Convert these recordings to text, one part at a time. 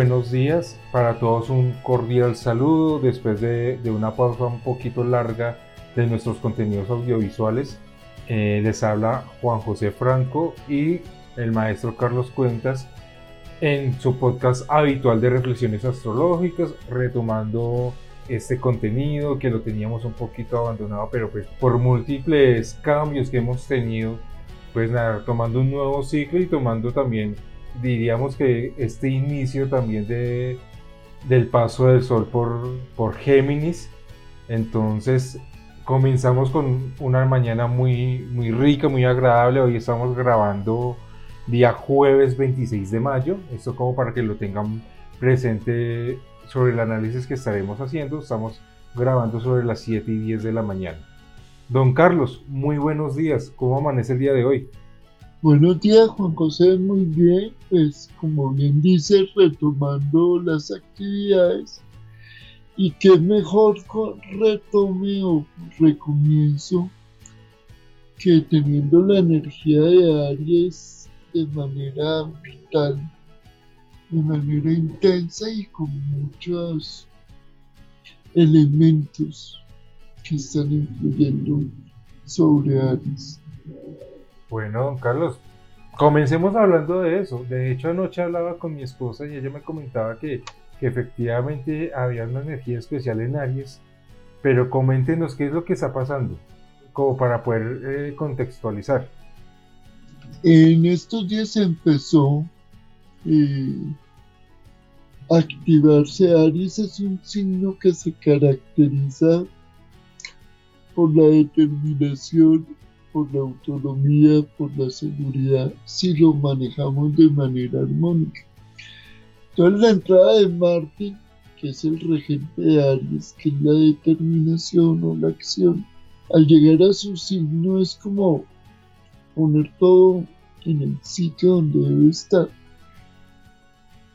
Buenos días, para todos un cordial saludo después de, una pausa un poquito larga de nuestros contenidos audiovisuales. Eh, les habla Juan José Franco y el maestro Carlos Cuentas en su podcast habitual de reflexiones astrológicas, retomando este contenido que lo teníamos un poquito abandonado, pero pues por múltiples cambios que hemos tenido, pues nada, tomando un nuevo ciclo y tomando también diríamos que este inicio también de, del paso del Sol por, por Géminis, entonces comenzamos con una mañana muy, muy rica, muy agradable. Hoy estamos grabando día jueves 26 de mayo. Esto como para que lo tengan presente sobre el análisis que estaremos haciendo. Estamos grabando sobre las 7 y 10 de la mañana. Don Carlos, muy buenos días. ¿Cómo amanece el día de hoy? Buenos días, Juan José, muy bien. Pues como bien dice, retomando las actividades. Y qué mejor retome o recomienzo que teniendo la energía de Aries de manera vital, de manera intensa y con muchos elementos que están influyendo sobre Aries. Bueno, don Carlos, comencemos hablando de eso. De hecho, anoche hablaba con mi esposa y ella me comentaba que, efectivamente había una energía especial en Aries, pero coméntenos qué es lo que está pasando, como para poder eh, contextualizar. En estos días empezó eh, a activarse Aries, es un signo que se caracteriza por la determinación por la autonomía, por la seguridad, si lo manejamos de manera armónica. Entonces la entrada de Marte, que es el regente de Aries, que es la determinación o la acción, al llegar a su signo es como poner todo en el sitio donde debe estar.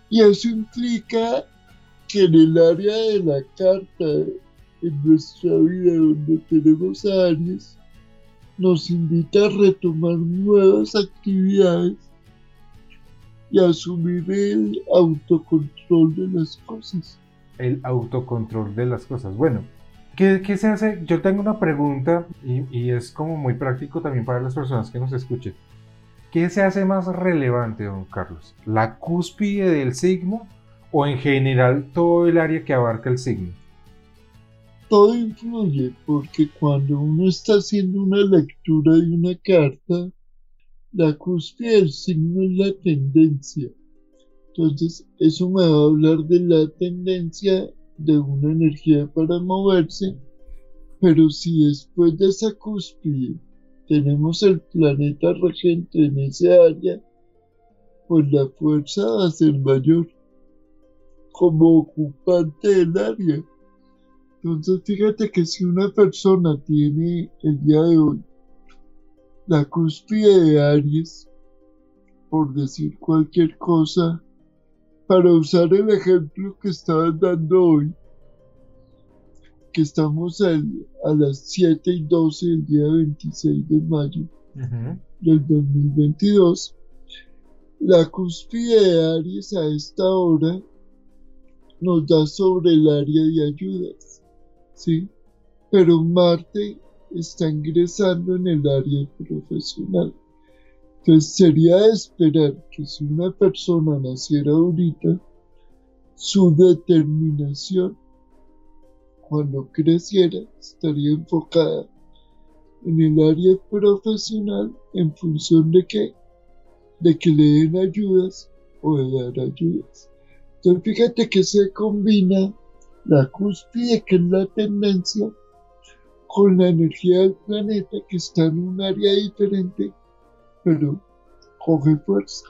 Y eso implica que en el área de la carta, en nuestra vida donde tenemos a Aries, nos invita a retomar nuevas actividades y a asumir el autocontrol de las cosas. El autocontrol de las cosas. Bueno, ¿qué, se hace? Yo tengo una pregunta y, y, es como muy práctico también para las personas que nos escuchen. ¿Qué se hace más relevante, don Carlos? ¿La cúspide del signo o en general todo el área que abarca el signo? Todo influye porque cuando uno está haciendo una lectura de una carta, la cúspide del signo es la tendencia. Entonces, eso me va a hablar de la tendencia de una energía para moverse, pero si después de esa cúspide tenemos el planeta regente en ese área, pues la fuerza va a ser mayor como ocupante del área. Entonces, fíjate que si una persona tiene el día de hoy la cúspide de Aries, por decir cualquier cosa, para usar el ejemplo que estaban dando hoy, que estamos a las 7 y 12 del día 26 de mayo del 2022, la cúspide de Aries a esta hora nos da sobre el área de ayudas. ¿Sí? Pero Marte está ingresando en el área profesional. Entonces sería esperar que si una persona naciera ahorita, su determinación cuando creciera estaría enfocada en el área profesional en función de qué? De que le den ayudas o de dar ayudas. Entonces fíjate que se combina la cúspide, que es la tendencia, con la energía del planeta que está en un área diferente, pero coge fuerza.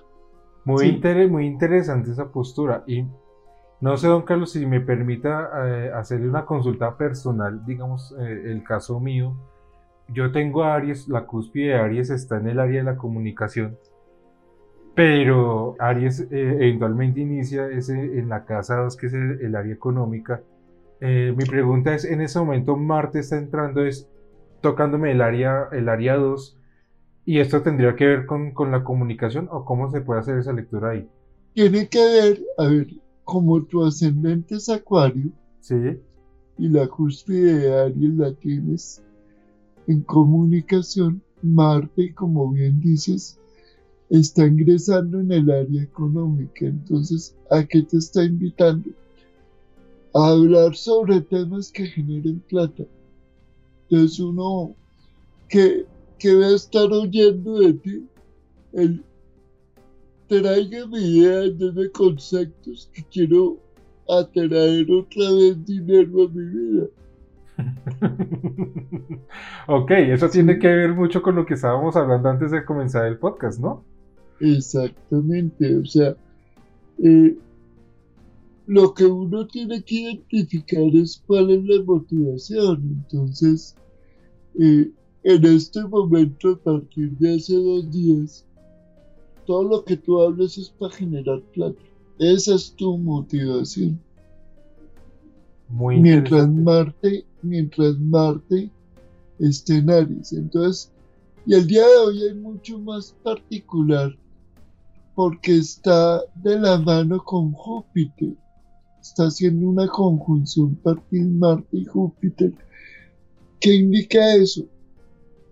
Muy, muy interesante esa postura. Y no sé, don Carlos, si me permita eh, hacerle una consulta personal, digamos, eh, el caso mío. Yo tengo Aries, la cúspide de Aries está en el área de la comunicación pero Aries eh, eventualmente inicia ese, en la casa 2, que es el, área económica. Eh, mi pregunta es, en ese momento Marte está entrando, es tocándome el área, el área 2, y esto tendría que ver con, con la comunicación o cómo se puede hacer esa lectura ahí. tiene que ver, a ver, como tu ascendente es Acuario Sí. y la cúspide de Aries la tienes en comunicación, Marte, como bien dices, está ingresando en el área económica. Entonces, ¿a qué te está invitando? A hablar sobre temas que generen plata. Entonces, uno que, que va a estar oyendo de ti, el tráigame ideas, deme conceptos que quiero atraer otra vez dinero a mi vida. ok, eso tiene que ver mucho con lo que estábamos hablando antes de comenzar el podcast, ¿no? Exactamente, o sea, eh, lo que uno tiene que identificar es cuál es la motivación. Entonces, eh, en este momento, a partir de hace dos días, todo lo que tú hablas es para generar plata. Esa es tu motivación. Muy mientras Marte, mientras Marte esté en Aries. Entonces, y el día de hoy hay mucho más particular porque está de la mano con Júpiter. Está haciendo una conjunción partir Marte y Júpiter. ¿Qué indica eso?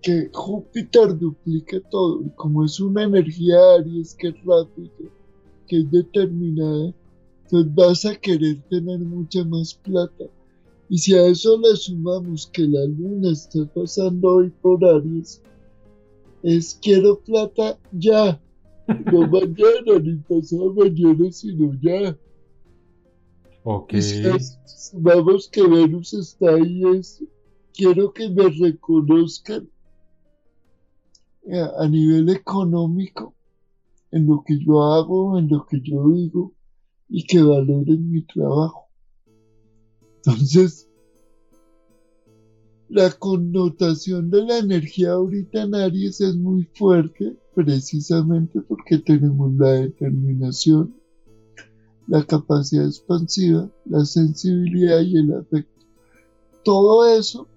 Que Júpiter duplica todo. Y como es una energía Aries que es rápida, que es determinada, entonces vas a querer tener mucha más plata. Y si a eso le sumamos que la luna está pasando hoy por Aries, es quiero plata ya. No mañana ni pasado mañana, sino ya. Ok. Sumamos que Venus está ahí, es quiero que me reconozcan a nivel económico en lo que yo hago, en lo que yo digo y que valoren mi trabajo. Entonces, la connotación de la energía ahorita en Aries es muy fuerte, precisamente porque tenemos la determinación, la capacidad expansiva, la sensibilidad y el afecto. Todo eso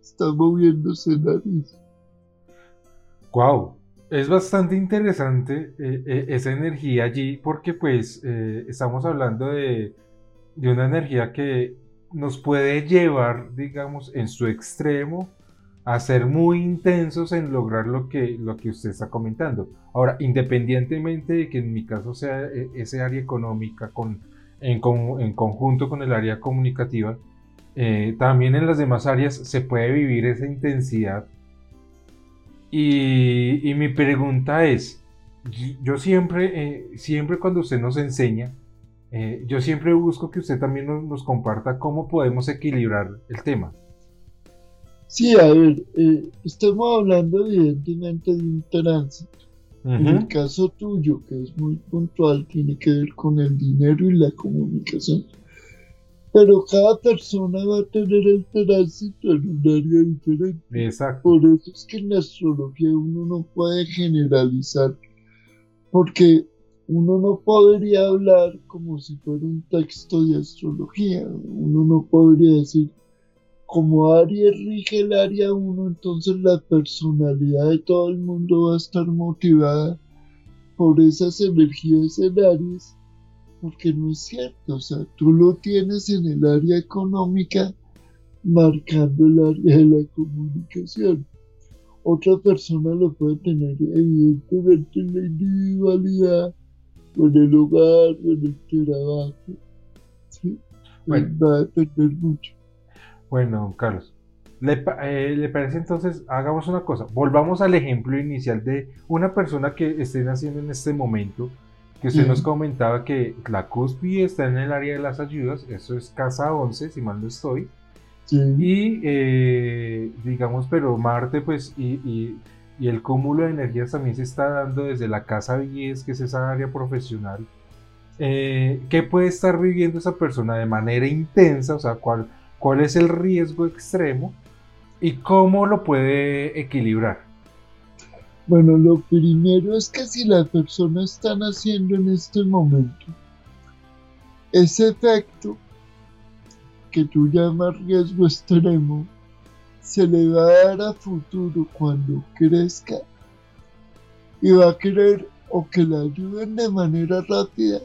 está moviéndose en Aries. Wow, es bastante interesante eh, eh, esa energía allí porque pues eh, estamos hablando de, de, una energía que nos puede llevar, digamos, en su extremo a ser muy intensos en lograr lo que, lo que usted está comentando. Ahora, independientemente de que en mi caso sea ese área económica con, en, en conjunto con el área comunicativa, también en las demás áreas se puede vivir esa intensidad y, mi pregunta es, yo siempre, eh, siempre cuando usted nos enseña, eh, yo siempre busco que usted también nos, comparta cómo podemos equilibrar el tema. Sí, a ver, eh, estamos hablando evidentemente de un tránsito. En el caso tuyo, que es muy puntual, tiene que ver con el dinero y la comunicación pero cada persona va a tener el tránsito en un área diferente. Exacto. Por eso es que en la astrología uno no puede generalizar, porque uno no podría hablar como si fuera un texto de astrología. Uno no podría decir, como Aries rige el área 1, entonces la personalidad de todo el mundo va a estar motivada por esas energías en Aries porque no es cierto, o sea, tú lo tienes en el área económica marcando el área de la comunicación. Otra persona lo puede tener evidentemente en la individualidad, en el hogar, en el trabajo. ¿sí? Bueno, va a mucho. Bueno, Carlos, ¿le, eh, ¿le, parece entonces, hagamos una cosa, volvamos al ejemplo inicial de una persona que esté naciendo en este momento, que usted nos comentaba que la cúspide está en el área de las ayudas, eso es casa 11, si mal no estoy. Y eh, digamos, pero Marte, pues, y, el cúmulo de energías también se está dando desde la casa 10, que es esa área profesional. Eh, ¿Qué puede estar viviendo esa persona de manera intensa? O sea, ¿cuál, cuál es el riesgo extremo? ¿Y cómo lo puede equilibrar? Bueno, lo primero es que si la persona está naciendo en este momento, ese efecto que tú llamas riesgo extremo se le va a dar a futuro cuando crezca y va a querer o que la ayuden de manera rápida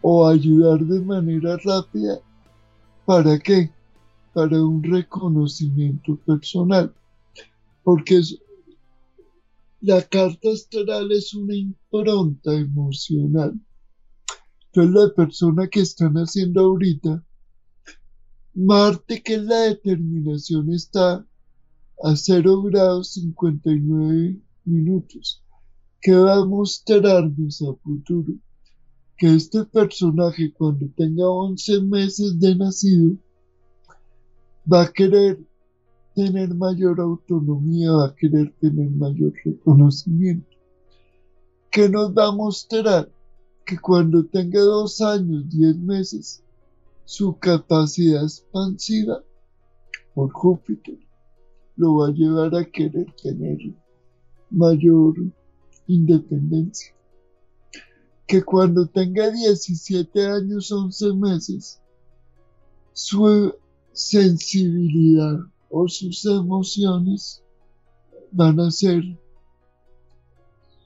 o ayudar de manera rápida. ¿Para qué? Para un reconocimiento personal. Porque la carta astral es una impronta emocional. Entonces la persona que están haciendo ahorita, Marte, que la determinación, está a 0 grados 59 minutos, que va a mostrarnos a futuro que este personaje cuando tenga 11 meses de nacido va a querer tener mayor autonomía, va a querer tener mayor reconocimiento. ¿Qué nos va a mostrar? Que cuando tenga dos años, diez meses, su capacidad expansiva por Júpiter lo va a llevar a querer tener mayor independencia. Que cuando tenga 17 años, 11 meses, su sensibilidad o sus emociones van a ser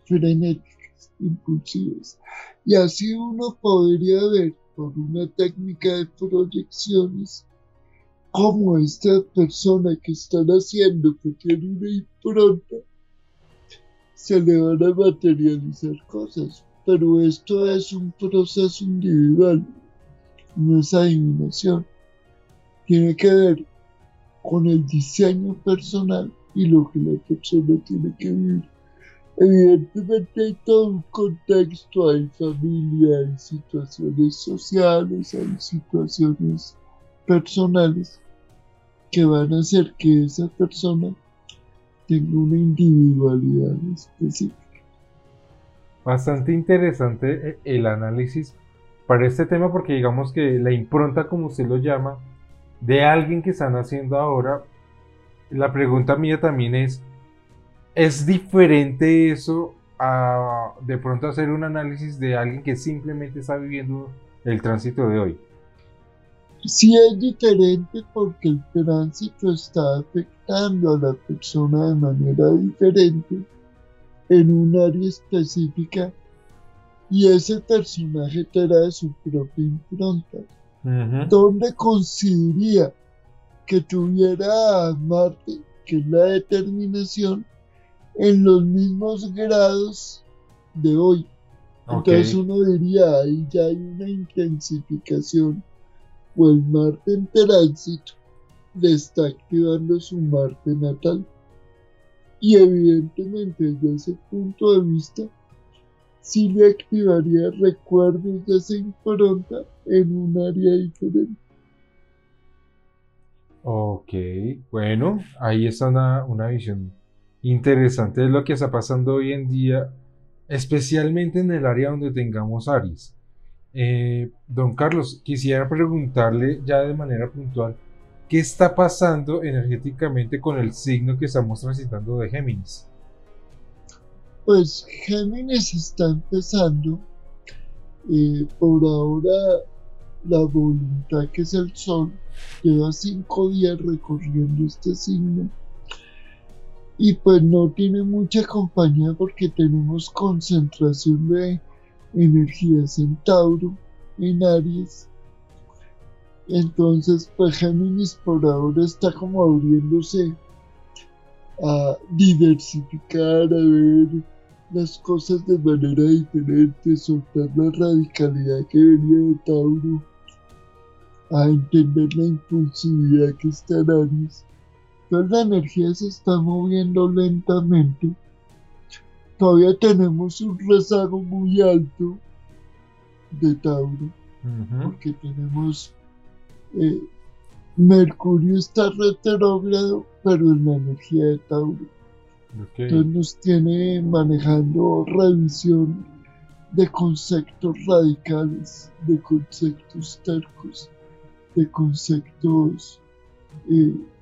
frenéticas, impulsivas. Y así uno podría ver por una técnica de proyecciones cómo esta persona que están haciendo que tiene una impronta se le van a materializar cosas. Pero esto es un proceso individual, no es adivinación. Tiene que ver con el diseño personal y lo que la persona tiene que vivir. Evidentemente hay todo un contexto, hay familia, hay situaciones sociales, hay situaciones personales que van a hacer que esa persona tenga una individualidad específica. Bastante interesante eh, el análisis para este tema porque digamos que la impronta, como usted lo llama, de alguien que están haciendo ahora, la pregunta mía también es, ¿es diferente eso a de pronto hacer un análisis de alguien que simplemente está viviendo el tránsito de hoy? Sí es diferente porque el tránsito está afectando a la persona de manera diferente en un área específica y ese personaje trae su propia impronta. ¿Dónde coincidiría que tuviera a Marte, que es la determinación, en los mismos grados de hoy? Entonces uno diría, ahí ya hay una intensificación, o el Marte en tránsito le está activando su Marte natal. Y evidentemente desde ese punto de vista, sí le activaría recuerdos de esa impronta en un área diferente. Ok, bueno, ahí está una, visión interesante de lo que está pasando hoy en día, especialmente en el área donde tengamos Aries. Eh, don Carlos, quisiera preguntarle ya de manera puntual, ¿qué está pasando energéticamente con el signo que estamos transitando de Géminis? Pues Géminis está empezando. Eh, por ahora la voluntad que es el sol lleva cinco días recorriendo este signo y pues no tiene mucha compañía porque tenemos concentración de energía en Tauro, en Aries. Entonces, pues Géminis por ahora está como abriéndose a diversificar, a ver las cosas de manera diferente, soltar la radicalidad que venía de Tauro, a entender la impulsividad que está en Aries. Entonces la energía se está moviendo lentamente. Todavía tenemos un rezago muy alto de Tauro, porque tenemos eh, Mercurio está retrógrado, pero en la energía de Tauro. Entonces nos tiene manejando revisión de conceptos radicales, de conceptos tercos, de conceptos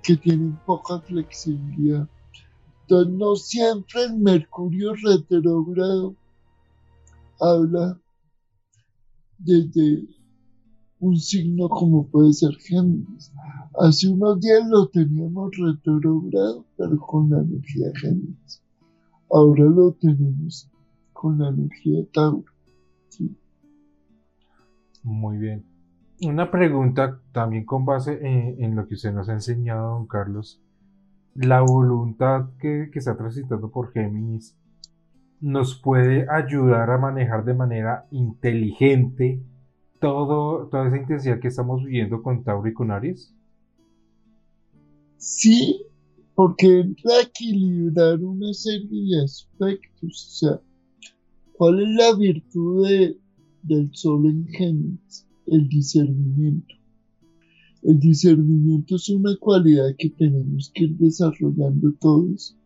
que tienen poca flexibilidad. Entonces no siempre el Mercurio retrógrado habla desde un signo como puede ser Géminis. Hace unos días lo teníamos retrogrado, pero con la energía Géminis. Ahora lo tenemos con la energía Tauro. Muy bien. Una pregunta también con base en, lo que usted nos ha enseñado, don Carlos. La voluntad que, está transitando por Géminis nos puede ayudar a manejar de manera inteligente todo, toda esa intensidad que estamos viviendo con Tauro y con Aries? Sí, porque entra a equilibrar una serie de aspectos. O sea, ¿cuál es la virtud del Sol en Géminis? El discernimiento. El discernimiento es una cualidad que tenemos que ir desarrollando todos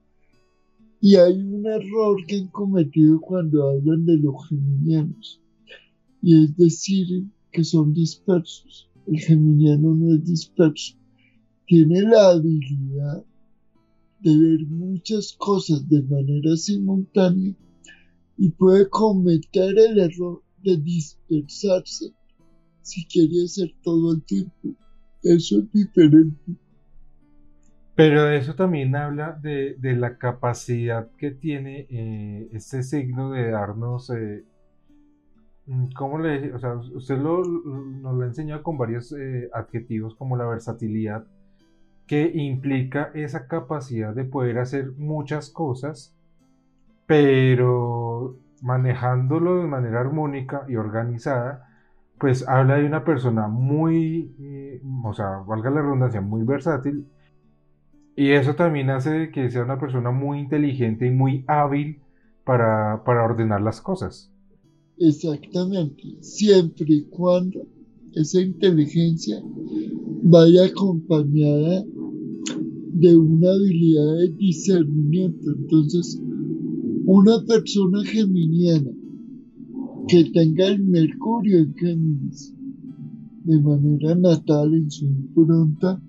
y hay un error que han cometido cuando hablan de los geminianos, y es decir que son dispersos. El geminiano no es disperso, tiene la habilidad de ver muchas cosas de manera simultánea y puede cometer el error de dispersarse si quiere hacer todo el tiempo. Eso es diferente. Pero eso también habla de, la capacidad que tiene eh, este signo de darnos, eh, ¿cómo le O sea, usted nos lo ha enseñado con varios eh, adjetivos como la versatilidad, que implica esa capacidad de poder hacer muchas cosas, pero manejándolo de manera armónica y organizada, pues habla de una persona muy, o sea, valga la redundancia, muy versátil y eso también hace que sea una persona muy inteligente y muy hábil para, ordenar las cosas. Exactamente, siempre y cuando esa inteligencia vaya acompañada de una habilidad de discernimiento. Entonces, una persona geminiana que tenga el Mercurio en Géminis de manera natal en su impronta,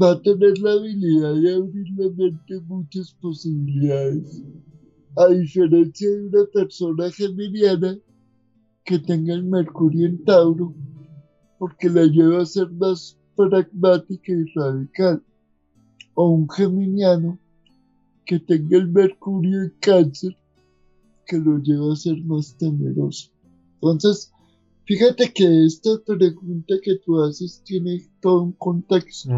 va a tener la habilidad de abrir la mente muchas posibilidades. A diferencia de una persona geminiana que tenga el Mercurio en Tauro, porque la lleva a ser más pragmática y radical. O un geminiano que tenga el Mercurio en Cáncer, que lo lleva a ser más temeroso. Entonces, Fíjate que esta pregunta que tú haces tiene todo un contexto.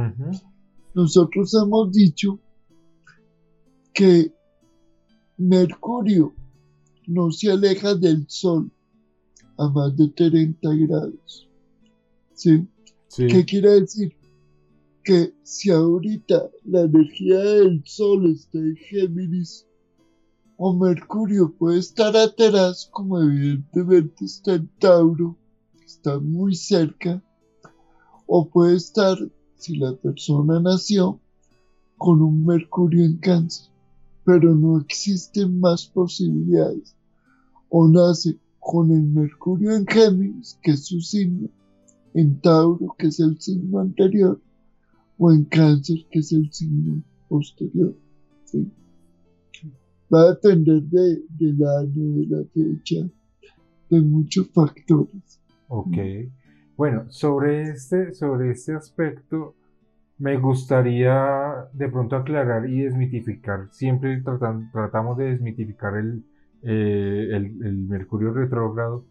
Nosotros hemos dicho que Mercurio no se aleja del Sol a más de 30 grados. ¿Sí? qué quiere decir? Que si ahorita la energía del Sol está en Géminis, o Mercurio puede estar atrás, como evidentemente está en Tauro, está muy cerca, o puede estar, si la persona nació, con un Mercurio en cáncer, pero no existen más posibilidades. O nace con el Mercurio en Géminis, que es su signo, en Tauro, que es el signo anterior, o en Cáncer, que es el signo posterior. Va a depender de, del año, de la fecha, de muchos factores. Ok. Bueno, sobre este, sobre este aspecto me gustaría de pronto aclarar y desmitificar. Siempre tratamos de desmitificar el, eh, el, Mercurio retrógrado,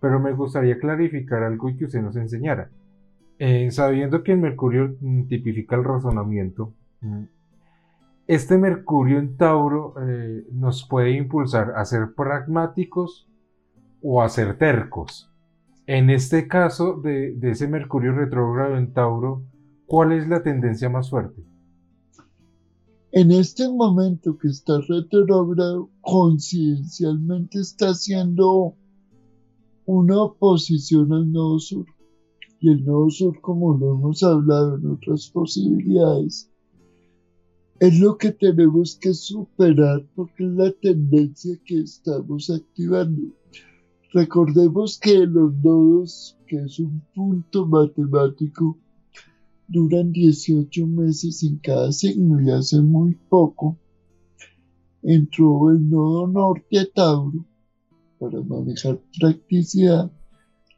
pero me gustaría clarificar algo y que usted nos enseñara. Eh, sabiendo que el Mercurio mm, tipifica el razonamiento, mm, este Mercurio en Tauro eh, nos puede impulsar a ser pragmáticos o a ser tercos. En este caso de, ese Mercurio retrógrado en Tauro, ¿cuál es la tendencia más fuerte? En este momento que está retrógrado, conciencialmente está haciendo una oposición al nodo sur. Y el nodo sur, como lo hemos hablado en otras posibilidades, es lo que tenemos que superar porque es la tendencia que estamos activando. Recordemos que los nodos, que es un punto matemático, duran 18 meses en cada signo y hace muy poco entró el nodo norte a Tauro para manejar practicidad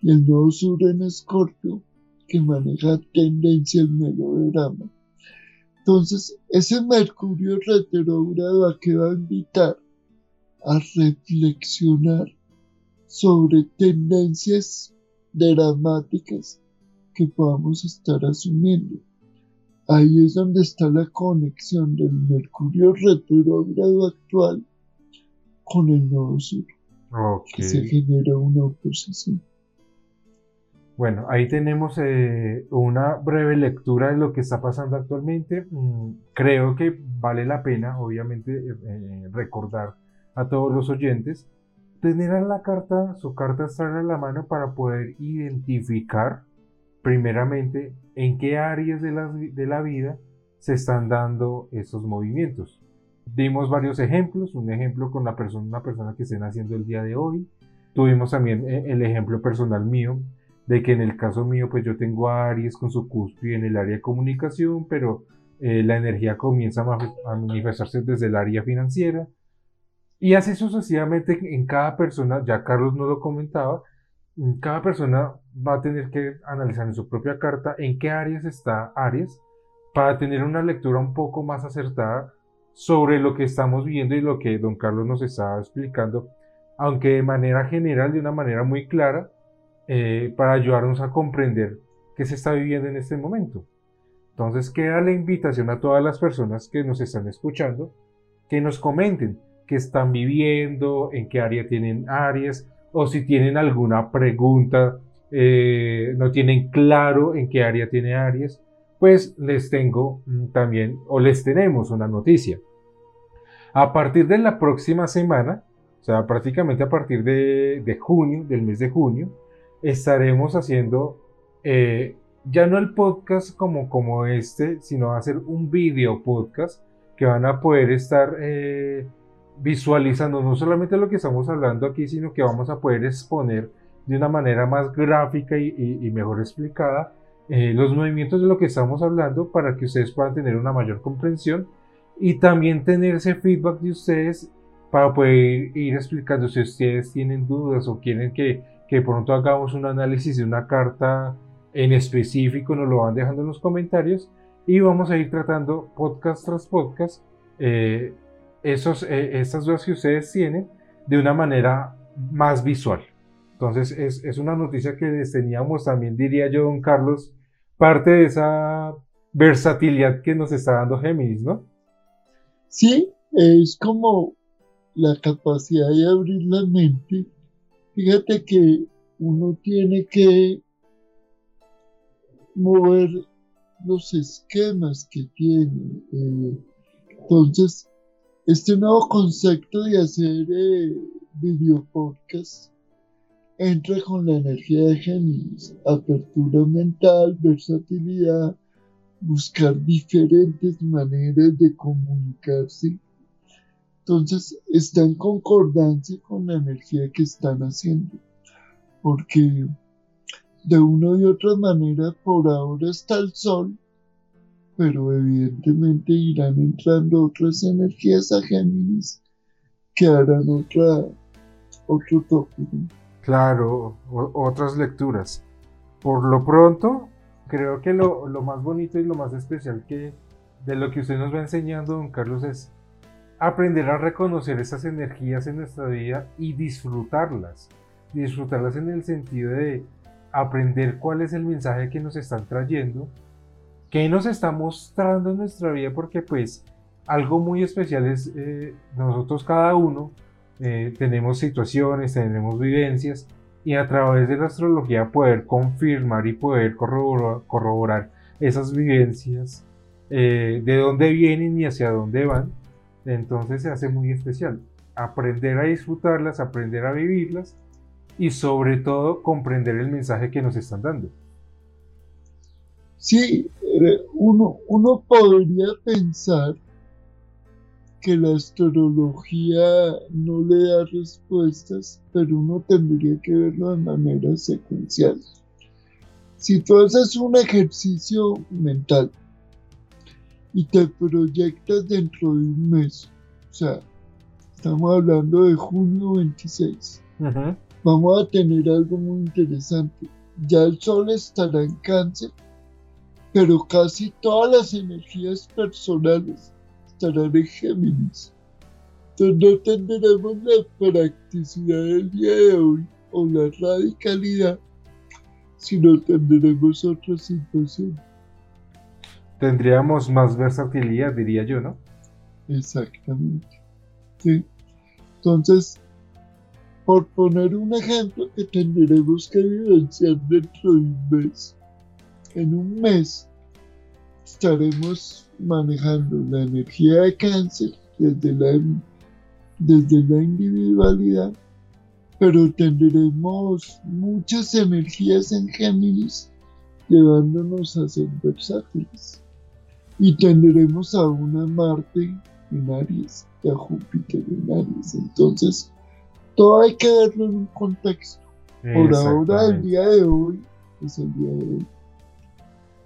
y el nodo sur en Escorpio que maneja tendencia al melodrama. Entonces, ese Mercurio retrógrado a qué va a invitar a reflexionar sobre tendencias dramáticas que podamos estar asumiendo. Ahí es donde está la conexión del Mercurio retrógrado actual con el nodo sur, que se genera una oposición. Bueno, ahí tenemos eh, una breve lectura de lo que está pasando actualmente. Mm, creo que vale la pena, obviamente, eh, eh, recordar a todos los oyentes, tener a la carta, su carta estar en la mano para poder identificar, primeramente, en qué áreas de la, de la vida se están dando esos movimientos. Dimos varios ejemplos, un ejemplo con la persona, una persona que estén haciendo el día de hoy. Tuvimos también el ejemplo personal mío de que en el caso mío pues yo tengo a Aries con su cúspide en el área de comunicación, pero eh, la energía comienza a manifestarse desde el área financiera. Y así sucesivamente en cada persona, ya Carlos no lo comentaba, cada persona va a tener que analizar en su propia carta en qué áreas está Aries para tener una lectura un poco más acertada sobre lo que estamos viendo y lo que don Carlos nos estaba explicando, aunque de manera general, de una manera muy clara, eh, para ayudarnos a comprender qué se está viviendo en este momento. Entonces queda la invitación a todas las personas que nos están escuchando que nos comenten qué están viviendo, en qué área tienen áreas o si tienen alguna pregunta, eh, no tienen claro en qué área tiene áreas, pues les tengo mm, también o les tenemos una noticia. A partir de la próxima semana, o sea, prácticamente a partir de, de junio, del mes de junio, estaremos haciendo eh, ya no el podcast como, como este, sino hacer un video podcast que van a poder estar eh, visualizando no solamente lo que estamos hablando aquí, sino que vamos a poder exponer de una manera más gráfica y, mejor explicada eh, los movimientos de lo que estamos hablando para que ustedes puedan tener una mayor comprensión y también tener ese feedback de ustedes para poder ir explicando si ustedes tienen dudas o quieren que que pronto hagamos un análisis de una carta en específico, nos lo van dejando en los comentarios y vamos a ir tratando podcast tras podcast eh, esos, eh, estas dudas que ustedes tienen de una manera más visual. Entonces es, es, una noticia que les teníamos también, diría yo, don Carlos, parte de esa versatilidad que nos está dando Géminis, ¿no? Sí, es como la capacidad de abrir la mente Fíjate que uno tiene que mover los esquemas que tiene. Eh, entonces, este nuevo concepto de hacer eh, video podcast entra con la energía de Géminis, apertura mental, versatilidad, buscar diferentes maneras de comunicarse entonces está en concordancia con la energía que están haciendo. Porque de una y otra manera por ahora está el sol, pero evidentemente irán entrando otras energías a Géminis que harán otra, otro tópico. Claro, otras lecturas. Por lo pronto, creo que lo, lo, más bonito y lo más especial que de lo que usted nos va enseñando, don Carlos, es aprender a reconocer esas energías en nuestra vida y disfrutarlas. Disfrutarlas en el sentido de aprender cuál es el mensaje que nos están trayendo, qué nos está mostrando en nuestra vida, porque pues algo muy especial es eh, nosotros cada uno eh, tenemos situaciones, tenemos vivencias y a través de la astrología poder confirmar y poder corroborar, esas vivencias, eh, de dónde vienen y hacia dónde van entonces se hace muy especial. Aprender a disfrutarlas, aprender a vivirlas y sobre todo comprender el mensaje que nos están dando. Sí, eh, uno, uno podría pensar que la astrología no le da respuestas, pero uno tendría que verlo de manera secuencial. Si tú haces un ejercicio mental y te proyectas dentro de un mes. O sea, estamos hablando de junio 26. Vamos a tener algo muy interesante. Ya el sol estará en cáncer, pero casi todas las energías personales estarán en Géminis. Entonces no tendremos la practicidad del día de hoy o la radicalidad, sino tendremos otra situación. Tendríamos más versatilidad, diría yo, ¿no? Exactamente. Sí. Entonces, por poner un ejemplo que tendremos que vivenciar dentro de un mes. En un mes estaremos manejando la energía de cáncer desde la, desde la individualidad, pero tendremos muchas energías en Géminis llevándonos a ser versátiles. Y tendremos a una Marte en Aries y a Júpiter en Aries. Entonces, todo hay que verlo en un contexto. Por ahora, el día de hoy es el día de hoy.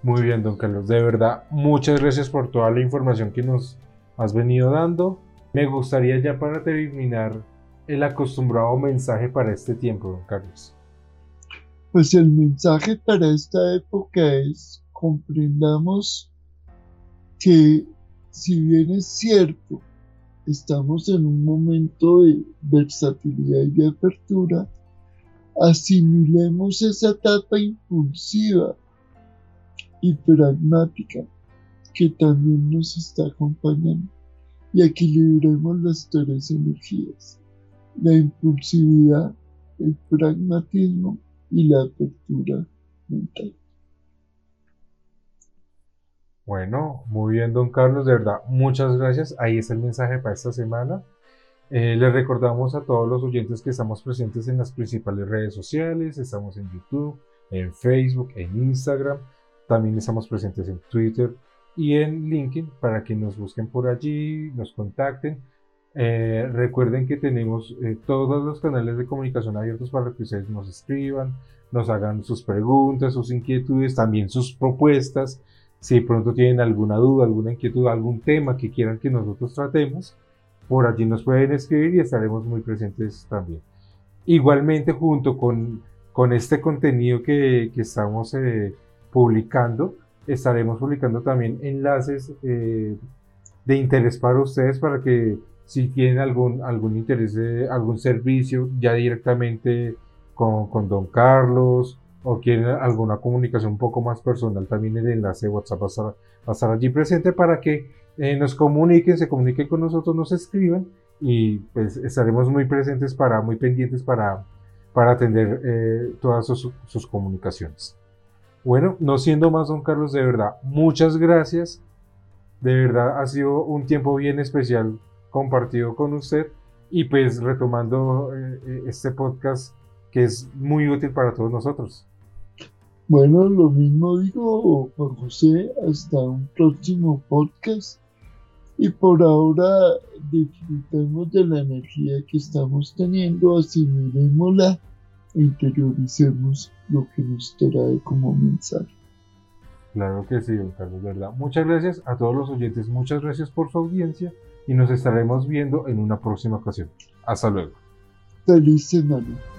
Muy bien, don Carlos. De verdad, muchas gracias por toda la información que nos has venido dando. Me gustaría ya para terminar el acostumbrado mensaje para este tiempo, don Carlos. Pues el mensaje para esta época es comprendamos que si bien es cierto estamos en un momento de versatilidad y de apertura, asimilemos esa etapa impulsiva y pragmática que también nos está acompañando y equilibremos las tres energías, la impulsividad, el pragmatismo y la apertura mental. Bueno, muy bien, don Carlos, de verdad, muchas gracias. Ahí está el mensaje para esta semana. Eh, les recordamos a todos los oyentes que estamos presentes en las principales redes sociales, estamos en YouTube, en Facebook, en Instagram, también estamos presentes en Twitter y en LinkedIn para que nos busquen por allí, nos contacten. Eh, recuerden que tenemos eh, todos los canales de comunicación abiertos para que ustedes nos escriban, nos hagan sus preguntas, sus inquietudes, también sus propuestas. Si pronto tienen alguna duda, alguna inquietud, algún tema que quieran que nosotros tratemos, por allí nos pueden escribir y estaremos muy presentes también. Igualmente, junto con, con este contenido que, que estamos eh, publicando, estaremos publicando también enlaces eh, de interés para ustedes para que si tienen algún, algún interés algún servicio ya directamente con, con Don Carlos o quieren alguna comunicación un poco más personal, también el enlace de WhatsApp va a estar, allí presente para que eh, nos comuniquen, se comuniquen con nosotros, nos escriban y pues estaremos muy presentes para, muy pendientes para, para atender eh, todas sus, sus, comunicaciones. Bueno, no siendo más, don Carlos, de verdad, muchas gracias. De verdad, ha sido un tiempo bien especial compartido con usted y pues retomando eh, este podcast que es muy útil para todos nosotros. Bueno, lo mismo digo por José, hasta un próximo podcast. Y por ahora disfrutemos de la energía que estamos teniendo, asimilémosla interioricemos lo que nos trae como mensaje. Claro que sí, don Carlos, ¿verdad? Muchas gracias a todos los oyentes, muchas gracias por su audiencia y nos estaremos viendo en una próxima ocasión. Hasta luego. Feliz semana.